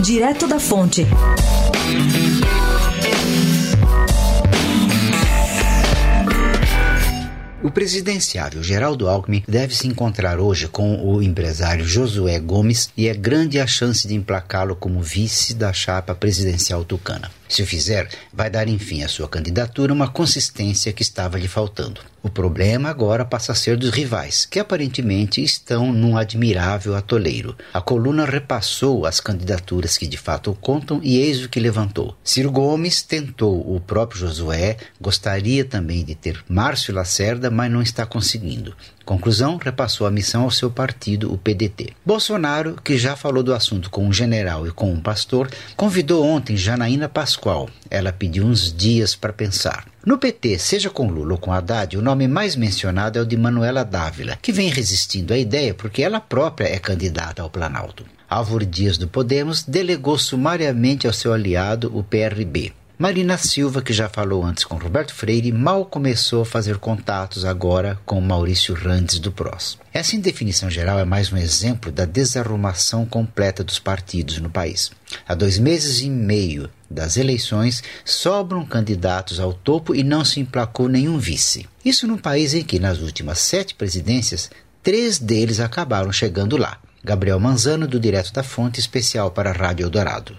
Direto da Fonte. O presidenciável Geraldo Alckmin deve se encontrar hoje com o empresário Josué Gomes e é grande a chance de emplacá-lo como vice da chapa presidencial tucana. Se o fizer, vai dar enfim à sua candidatura uma consistência que estava lhe faltando. O problema agora passa a ser dos rivais, que aparentemente estão num admirável atoleiro. A coluna repassou as candidaturas que de fato contam e eis o que levantou. Ciro Gomes tentou o próprio Josué, gostaria também de ter Márcio Lacerda, mas não está conseguindo. Conclusão, repassou a missão ao seu partido, o PDT. Bolsonaro, que já falou do assunto com um general e com um pastor, convidou ontem Janaína Pascoal. Ela pediu uns dias para pensar. No PT, seja com Lula ou com Haddad, o nome mais mencionado é o de Manuela Dávila, que vem resistindo à ideia porque ela própria é candidata ao Planalto. Álvaro Dias do Podemos delegou sumariamente ao seu aliado, o PRB. Marina Silva, que já falou antes com Roberto Freire, mal começou a fazer contatos agora com Maurício Randes do PROS. Essa indefinição geral é mais um exemplo da desarrumação completa dos partidos no país. Há dois meses e meio das eleições, sobram candidatos ao topo e não se emplacou nenhum vice. Isso num país em que, nas últimas sete presidências, três deles acabaram chegando lá. Gabriel Manzano, do Direto da Fonte, especial para a Rádio Eldorado.